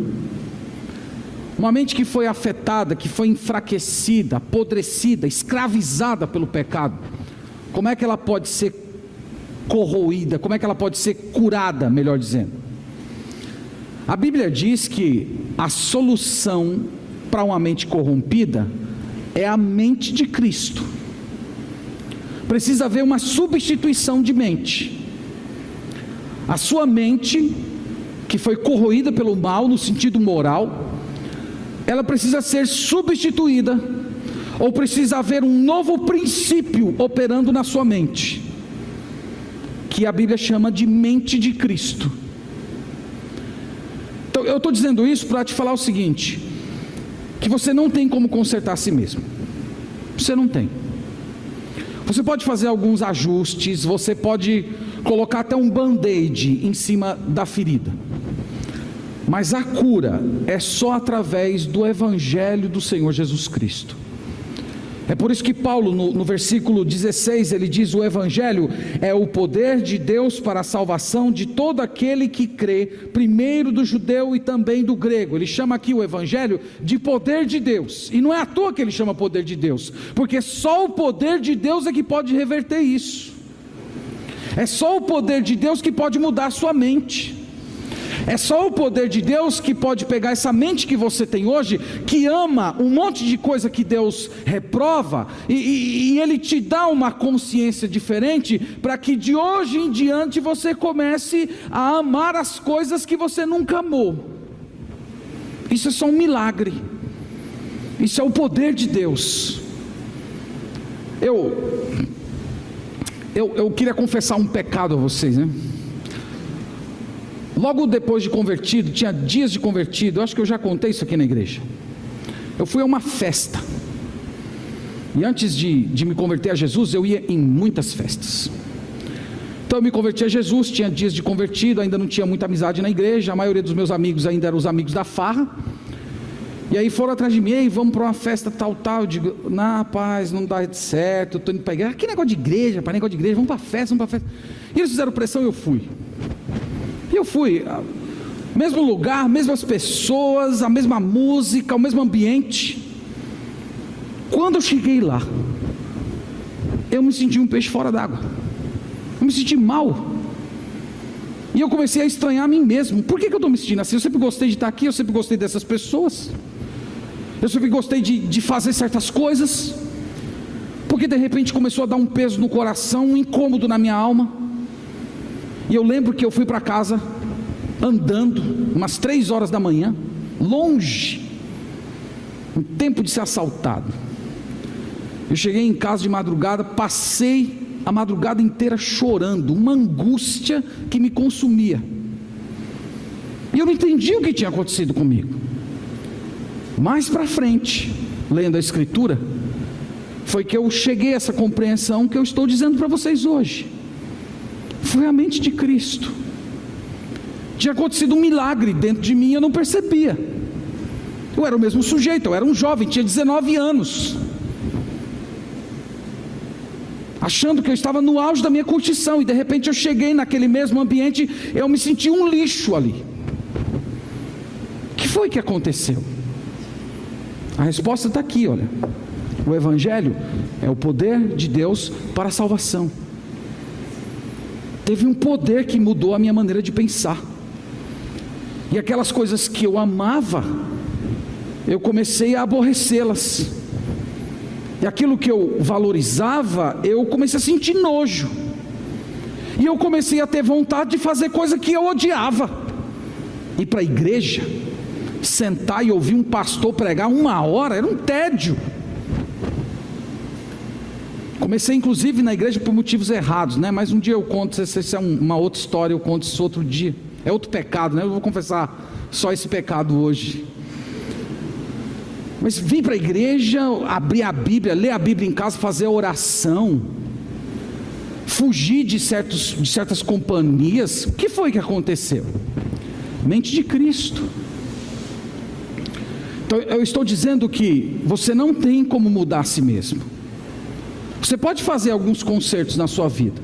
Uma mente que foi afetada, que foi enfraquecida, apodrecida, escravizada pelo pecado, como é que ela pode ser corroída? Como é que ela pode ser curada, melhor dizendo? A Bíblia diz que a solução para uma mente corrompida é a mente de Cristo. Precisa haver uma substituição de mente. A sua mente, que foi corroída pelo mal no sentido moral, ela precisa ser substituída, ou precisa haver um novo princípio operando na sua mente. que a Bíblia chama de mente de Cristo. Então, eu estou dizendo isso para te falar o seguinte: que você não tem como consertar a si mesmo. Você não tem. Você pode fazer alguns ajustes, você pode colocar até um band-aid em cima da ferida. Mas a cura é só através do Evangelho do Senhor Jesus Cristo. É por isso que Paulo, no, no, versículo 16, ele diz: O Evangelho é o poder de Deus para a salvação de todo aquele que crê, primeiro do judeu e também do grego. Ele chama aqui o Evangelho de poder de Deus, e não é à toa que ele chama poder de Deus, porque só o poder de Deus é que pode reverter isso, é só o poder de Deus que pode mudar a sua mente. É só o poder de Deus que pode pegar essa mente que você tem hoje, que ama um monte de coisa que Deus reprova, e, e, e Ele te dá uma consciência diferente, para que de hoje em diante você comece a amar as coisas que você nunca amou. Isso é só um milagre, isso é o poder de Deus. Eu, eu, eu queria confessar um pecado a vocês, né? Logo depois de convertido, tinha dias de convertido, eu acho que eu já contei isso aqui na igreja. Eu fui a uma festa. E antes de, de me converter a Jesus, eu ia em muitas festas. Então eu me converti a Jesus, tinha dias de convertido, ainda não tinha muita amizade na igreja, a maioria dos meus amigos ainda eram os amigos da farra. E aí foram atrás de mim, e vamos para uma festa tal, tal. Eu digo, na paz, não dá certo, estou indo para a igreja. Que negócio de igreja, para negócio de igreja, vamos para a festa, vamos para a festa. E eles fizeram pressão e eu fui. E eu fui, mesmo lugar, mesmas pessoas, a mesma música, o mesmo ambiente. Quando eu cheguei lá, eu me senti um peixe fora d'água. Eu me senti mal. E eu comecei a estranhar a mim mesmo. Por que, que eu estou me sentindo assim? Eu sempre gostei de estar aqui, eu sempre gostei dessas pessoas. Eu sempre gostei de, de fazer certas coisas. Porque de repente começou a dar um peso no coração, um incômodo na minha alma. E eu lembro que eu fui para casa andando, umas três horas da manhã, longe, um tempo de ser assaltado. Eu cheguei em casa de madrugada, passei a madrugada inteira chorando, uma angústia que me consumia. E eu não entendi o que tinha acontecido comigo. Mais para frente, lendo a Escritura, foi que eu cheguei a essa compreensão que eu estou dizendo para vocês hoje foi a mente de Cristo. Tinha acontecido um milagre dentro de mim, eu não percebia. Eu era o mesmo sujeito, eu era um jovem, tinha 19 anos. Achando que eu estava no auge da minha curtição, e de repente eu cheguei naquele mesmo ambiente, eu me senti um lixo ali. O que foi que aconteceu? A resposta está aqui, olha. O Evangelho é o poder de Deus para a salvação teve um poder que mudou a minha maneira de pensar. E aquelas coisas que eu amava, eu comecei a aborrecê-las. E aquilo que eu valorizava, eu comecei a sentir nojo. E eu comecei a ter vontade de fazer coisa que eu odiava. Ir para a igreja, sentar e ouvir um pastor pregar uma hora, era um tédio. Comecei inclusive na igreja por motivos errados, né? Mas um dia eu conto, isso é uma outra história, eu conto isso outro dia. É outro pecado, né? Eu vou confessar só esse pecado hoje. Mas vim para a igreja, abrir a Bíblia, ler a Bíblia em casa, fazer oração, fugir de, certos, de certas companhias. O que foi que aconteceu? Mente de Cristo. Então eu estou dizendo que você não tem como mudar a si mesmo. Você pode fazer alguns concertos na sua vida,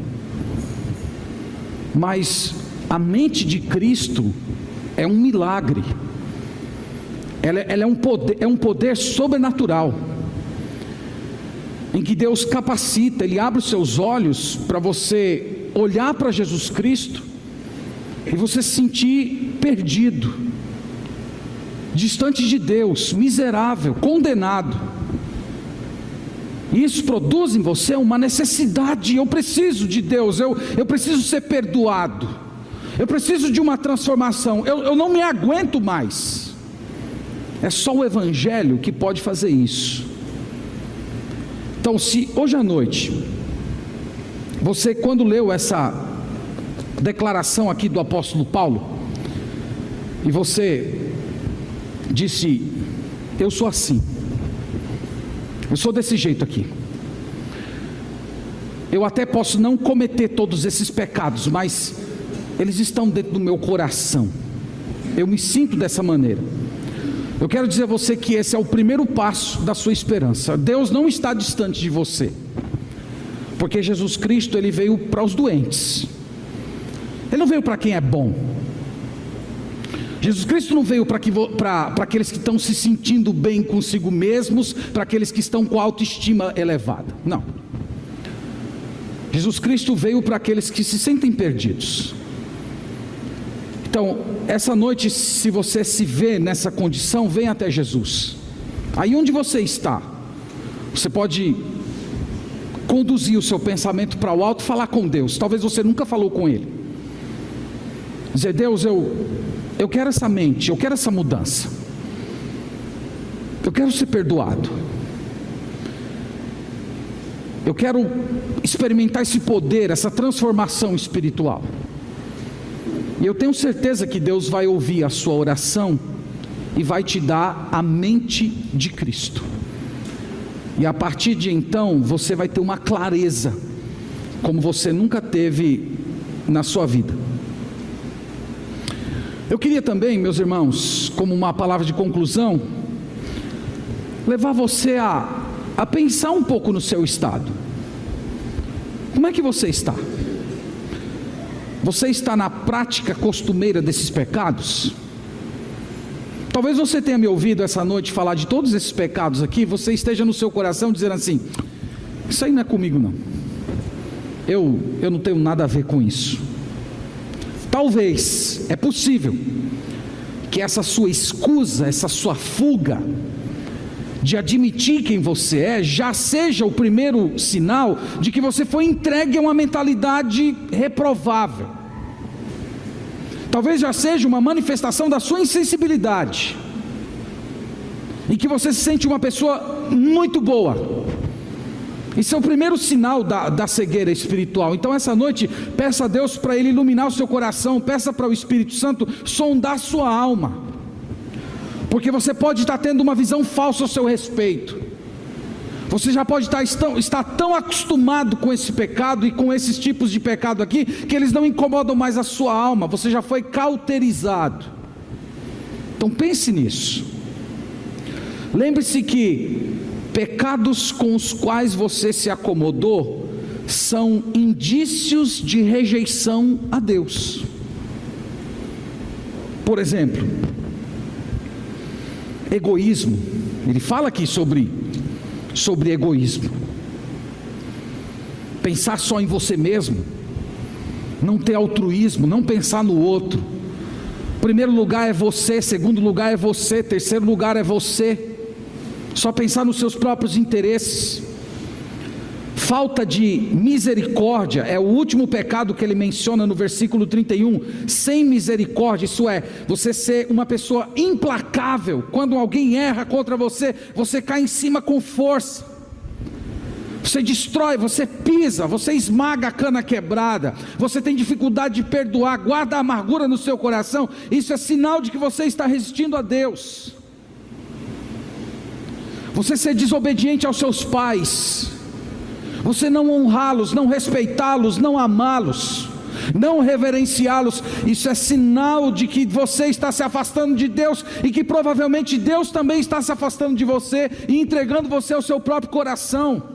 mas a mente de Cristo é um milagre, ela, ela é, um poder, é um poder sobrenatural, em que Deus capacita, Ele abre os seus olhos para você olhar para Jesus Cristo e você se sentir perdido, distante de Deus, miserável, condenado. Isso produz em você uma necessidade. Eu preciso de Deus, eu, eu preciso ser perdoado, eu preciso de uma transformação. Eu, eu não me aguento mais. É só o Evangelho que pode fazer isso. Então, se hoje à noite, você, quando leu essa, declaração aqui do apóstolo Paulo, e você disse: Eu sou assim, eu sou desse jeito aqui. Eu até posso não cometer todos esses pecados, mas eles estão dentro do meu coração. Eu me sinto dessa maneira. Eu quero dizer a você que esse é o primeiro passo da sua esperança. Deus não está distante de você. Porque Jesus Cristo ele veio para os doentes. Ele não veio para quem é bom. Jesus Cristo não veio para aqueles que estão se sentindo bem consigo mesmos, para aqueles que estão com autoestima elevada. Não. Jesus Cristo veio para aqueles que se sentem perdidos. Então, essa noite, se você se vê nessa condição, vem até Jesus. Aí onde você está, você pode conduzir o seu pensamento para o alto falar com Deus. Talvez você nunca falou com Ele. Dizer, Deus, eu, eu quero essa mente, eu quero essa mudança. Eu quero ser perdoado. Eu quero experimentar esse poder, essa transformação espiritual. E eu tenho certeza que Deus vai ouvir a sua oração e vai te dar a mente de Cristo. E a partir de então, você vai ter uma clareza, como você nunca teve na sua vida. Eu queria também, meus irmãos, como uma palavra de conclusão, levar você a, a pensar um pouco no seu estado. Como é que você está? Você está na prática costumeira desses pecados? Talvez você tenha me ouvido essa noite falar de todos esses pecados aqui, você esteja no seu coração dizendo assim: Isso aí não é comigo, não. Eu, eu não tenho nada a ver com isso. Talvez, é possível, que essa sua escusa, essa sua fuga, de admitir quem você é, já seja o primeiro sinal de que você foi entregue a uma mentalidade reprovável. Talvez já seja uma manifestação da sua insensibilidade, e que você se sente uma pessoa muito boa. Isso é o primeiro sinal da, da cegueira espiritual. Então, essa noite, peça a Deus para Ele iluminar o seu coração, peça para o Espírito Santo sondar sua alma porque você pode estar tendo uma visão falsa ao seu respeito. Você já pode estar, estar tão acostumado com esse pecado e com esses tipos de pecado aqui, que eles não incomodam mais a sua alma, você já foi cauterizado. Então pense nisso. Lembre-se que pecados com os quais você se acomodou são indícios de rejeição a Deus. Por exemplo, egoísmo. Ele fala aqui sobre, sobre egoísmo. Pensar só em você mesmo, não ter altruísmo, não pensar no outro. Primeiro lugar é você, segundo lugar é você, terceiro lugar é você. Só pensar nos seus próprios interesses. Falta de misericórdia é o último pecado que ele menciona no versículo 31. Sem misericórdia, isso é, você ser uma pessoa implacável. Quando alguém erra contra você, você cai em cima com força. Você destrói, você pisa, você esmaga a cana quebrada, você tem dificuldade de perdoar, guarda a amargura no seu coração. Isso é sinal de que você está resistindo a Deus. Você ser desobediente aos seus pais, você não honrá-los, não respeitá-los, não amá-los, não reverenciá-los, isso é sinal de que você está se afastando de Deus e que provavelmente Deus também está se afastando de você e entregando você ao seu próprio coração.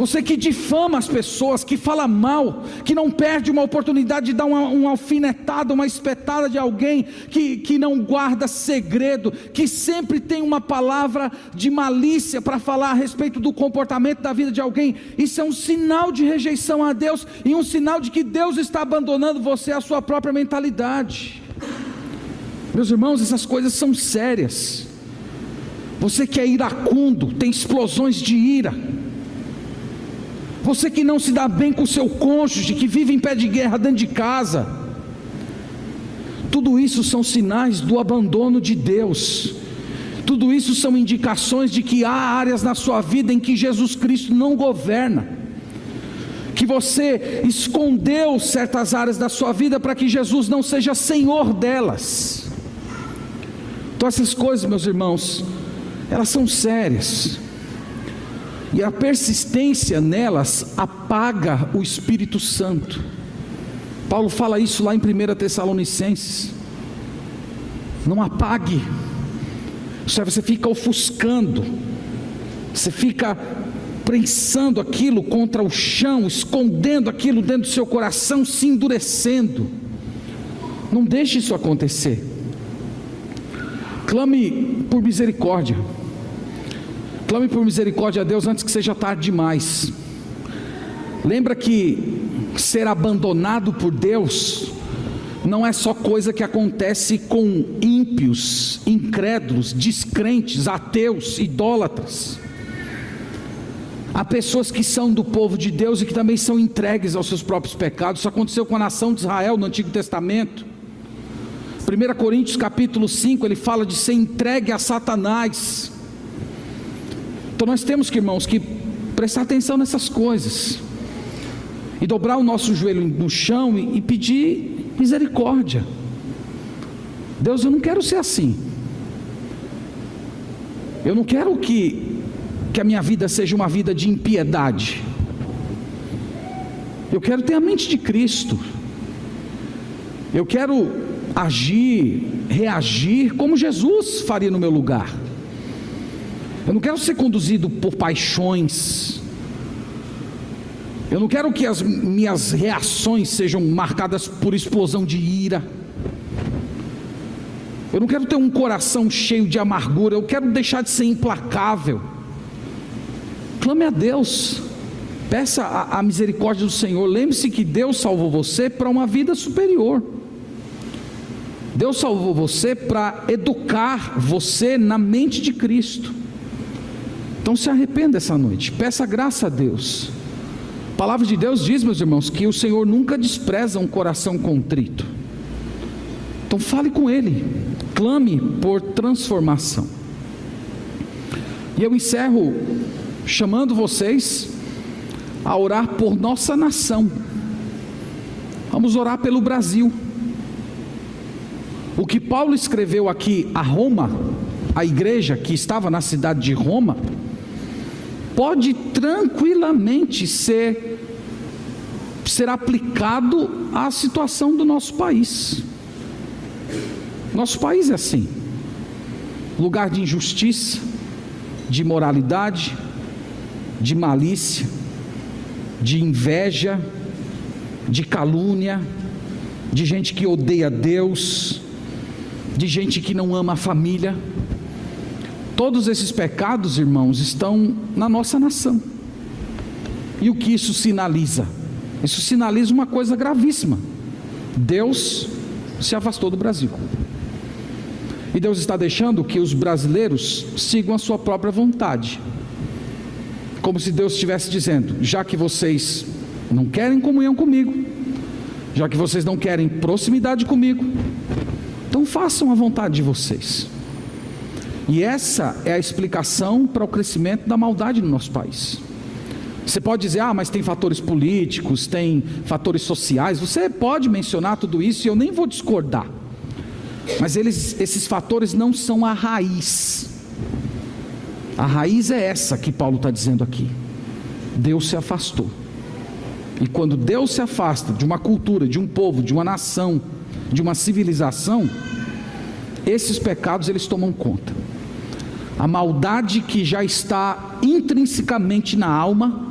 Você que difama as pessoas, que fala mal, que não perde uma oportunidade de dar uma, uma alfinetada, uma espetada de alguém, que, que não guarda segredo, que sempre tem uma palavra de malícia para falar a respeito do comportamento da vida de alguém, isso é um sinal de rejeição a Deus e um sinal de que Deus está abandonando você à sua própria mentalidade. Meus irmãos, essas coisas são sérias. Você que é iracundo, tem explosões de ira você que não se dá bem com seu cônjuge, que vive em pé de guerra dentro de casa. Tudo isso são sinais do abandono de Deus. Tudo isso são indicações de que há áreas na sua vida em que Jesus Cristo não governa. que você escondeu certas áreas da sua vida para que Jesus não seja senhor delas. Então, essas coisas, meus irmãos, elas são sérias. E a persistência nelas apaga o Espírito Santo. Paulo fala isso lá em 1 Tessalonicenses. Não apague. Você fica ofuscando. Você fica prensando aquilo contra o chão, escondendo aquilo dentro do seu coração, se endurecendo. Não deixe isso acontecer. Clame por misericórdia. Clame por misericórdia a Deus antes que seja tarde demais. Lembra que ser abandonado por Deus não é só coisa que acontece com ímpios, incrédulos, descrentes, ateus, idólatras. Há pessoas que são do povo de Deus e que também são entregues aos seus próprios pecados. Isso aconteceu com a nação de Israel no Antigo Testamento. 1 Coríntios capítulo 5, ele fala de ser entregue a Satanás. Então nós temos que, irmãos, que prestar atenção nessas coisas. E dobrar o nosso joelho no chão e, e pedir misericórdia. Deus, eu não quero ser assim. Eu não quero que que a minha vida seja uma vida de impiedade. Eu quero ter a mente de Cristo. Eu quero agir, reagir como Jesus faria no meu lugar. Eu não quero ser conduzido por paixões. Eu não quero que as minhas reações sejam marcadas por explosão de ira. Eu não quero ter um coração cheio de amargura. Eu quero deixar de ser implacável. Clame a Deus, peça a, a misericórdia do Senhor. Lembre-se que Deus salvou você para uma vida superior. Deus salvou você para educar você na mente de Cristo. Então se arrependa essa noite, peça graça a Deus. A palavra de Deus diz, meus irmãos, que o Senhor nunca despreza um coração contrito. Então fale com Ele, clame por transformação. E eu encerro chamando vocês a orar por nossa nação. Vamos orar pelo Brasil. O que Paulo escreveu aqui a Roma, a igreja que estava na cidade de Roma, pode tranquilamente ser ser aplicado à situação do nosso país. Nosso país é assim. Lugar de injustiça, de imoralidade, de malícia, de inveja, de calúnia, de gente que odeia Deus, de gente que não ama a família. Todos esses pecados, irmãos, estão na nossa nação. E o que isso sinaliza? Isso sinaliza uma coisa gravíssima. Deus se afastou do Brasil. E Deus está deixando que os brasileiros sigam a sua própria vontade como se Deus estivesse dizendo: já que vocês não querem comunhão comigo, já que vocês não querem proximidade comigo, então façam a vontade de vocês. E essa é a explicação para o crescimento da maldade no nosso país. Você pode dizer, ah, mas tem fatores políticos, tem fatores sociais. Você pode mencionar tudo isso e eu nem vou discordar. Mas eles, esses fatores não são a raiz a raiz é essa que Paulo está dizendo aqui. Deus se afastou. E quando Deus se afasta de uma cultura, de um povo, de uma nação, de uma civilização, esses pecados eles tomam conta. A maldade que já está intrinsecamente na alma,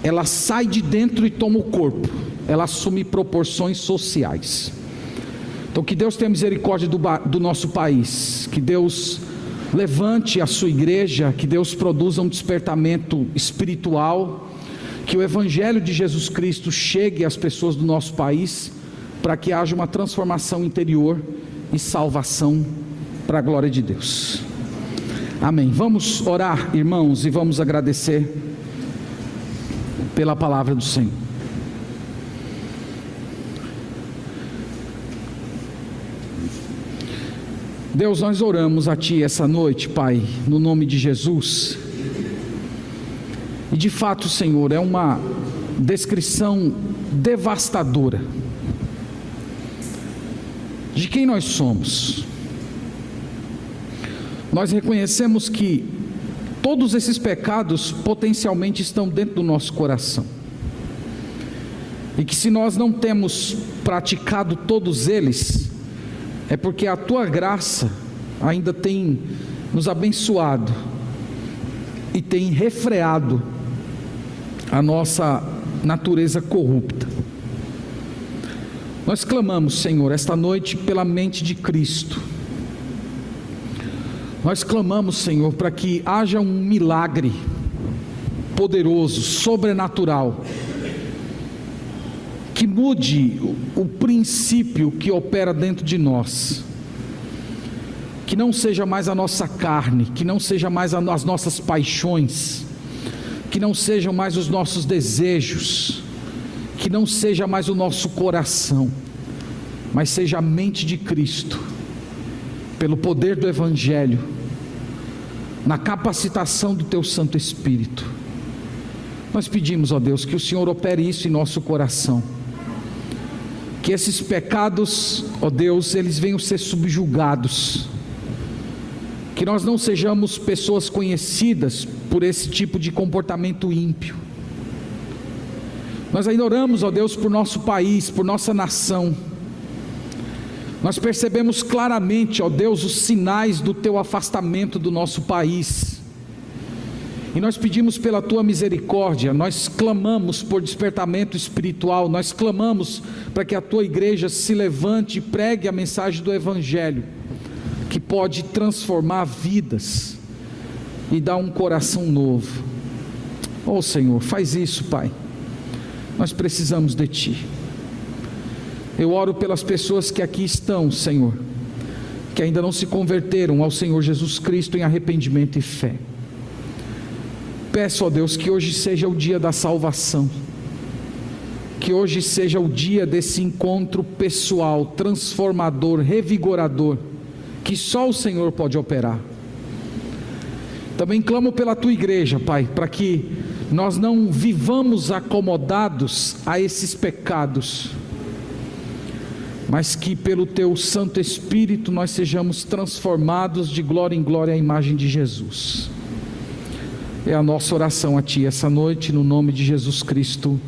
ela sai de dentro e toma o corpo. Ela assume proporções sociais. Então que Deus tenha misericórdia do, do nosso país, que Deus Levante a sua igreja, que Deus produza um despertamento espiritual, que o Evangelho de Jesus Cristo chegue às pessoas do nosso país, para que haja uma transformação interior e salvação para a glória de Deus. Amém. Vamos orar, irmãos, e vamos agradecer pela palavra do Senhor. Deus, nós oramos a Ti essa noite, Pai, no nome de Jesus. E de fato, Senhor, é uma, descrição devastadora de quem nós somos. Nós reconhecemos que todos esses pecados potencialmente estão dentro do nosso coração. E que se nós não temos praticado todos eles, é porque a tua graça ainda tem nos abençoado e tem refreado a nossa natureza corrupta. Nós clamamos, Senhor, esta noite pela mente de Cristo. Nós clamamos, Senhor, para que haja um milagre poderoso, sobrenatural, que mude o, princípio que opera dentro de nós. Que não seja mais a nossa carne, que não seja mais as nossas paixões, que não sejam mais os nossos desejos, que não seja mais o nosso coração, mas seja a mente de Cristo, pelo poder do Evangelho, na capacitação do Teu Santo Espírito. Nós pedimos, ó Deus, que o Senhor opere isso em nosso coração, que esses pecados, ó Deus, eles venham ser subjugados, que nós não sejamos pessoas conhecidas por esse tipo de comportamento ímpio, nós ainda oramos, ó Deus, por nosso país, por nossa nação. Nós percebemos claramente, ó Deus, os sinais do teu afastamento do nosso país. E nós pedimos pela tua misericórdia, nós clamamos por despertamento espiritual, nós clamamos para que a tua igreja se levante e pregue a mensagem do Evangelho, que pode transformar vidas e dar um coração novo. Oh Senhor, faz isso, Pai. Nós precisamos de Ti. Eu oro pelas pessoas que aqui estão, Senhor, que ainda não se converteram ao Senhor Jesus Cristo em arrependimento e fé. Peço a Deus que hoje seja o dia da salvação, que hoje seja o dia desse encontro pessoal, transformador, revigorador, que só o Senhor pode operar. Também clamo pela tua igreja, Pai, para que nós não vivamos acomodados a esses pecados, mas que pelo teu Santo Espírito nós sejamos transformados de glória em glória à imagem de Jesus. É a nossa oração a Ti essa noite, no nome de Jesus Cristo.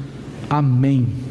Amém.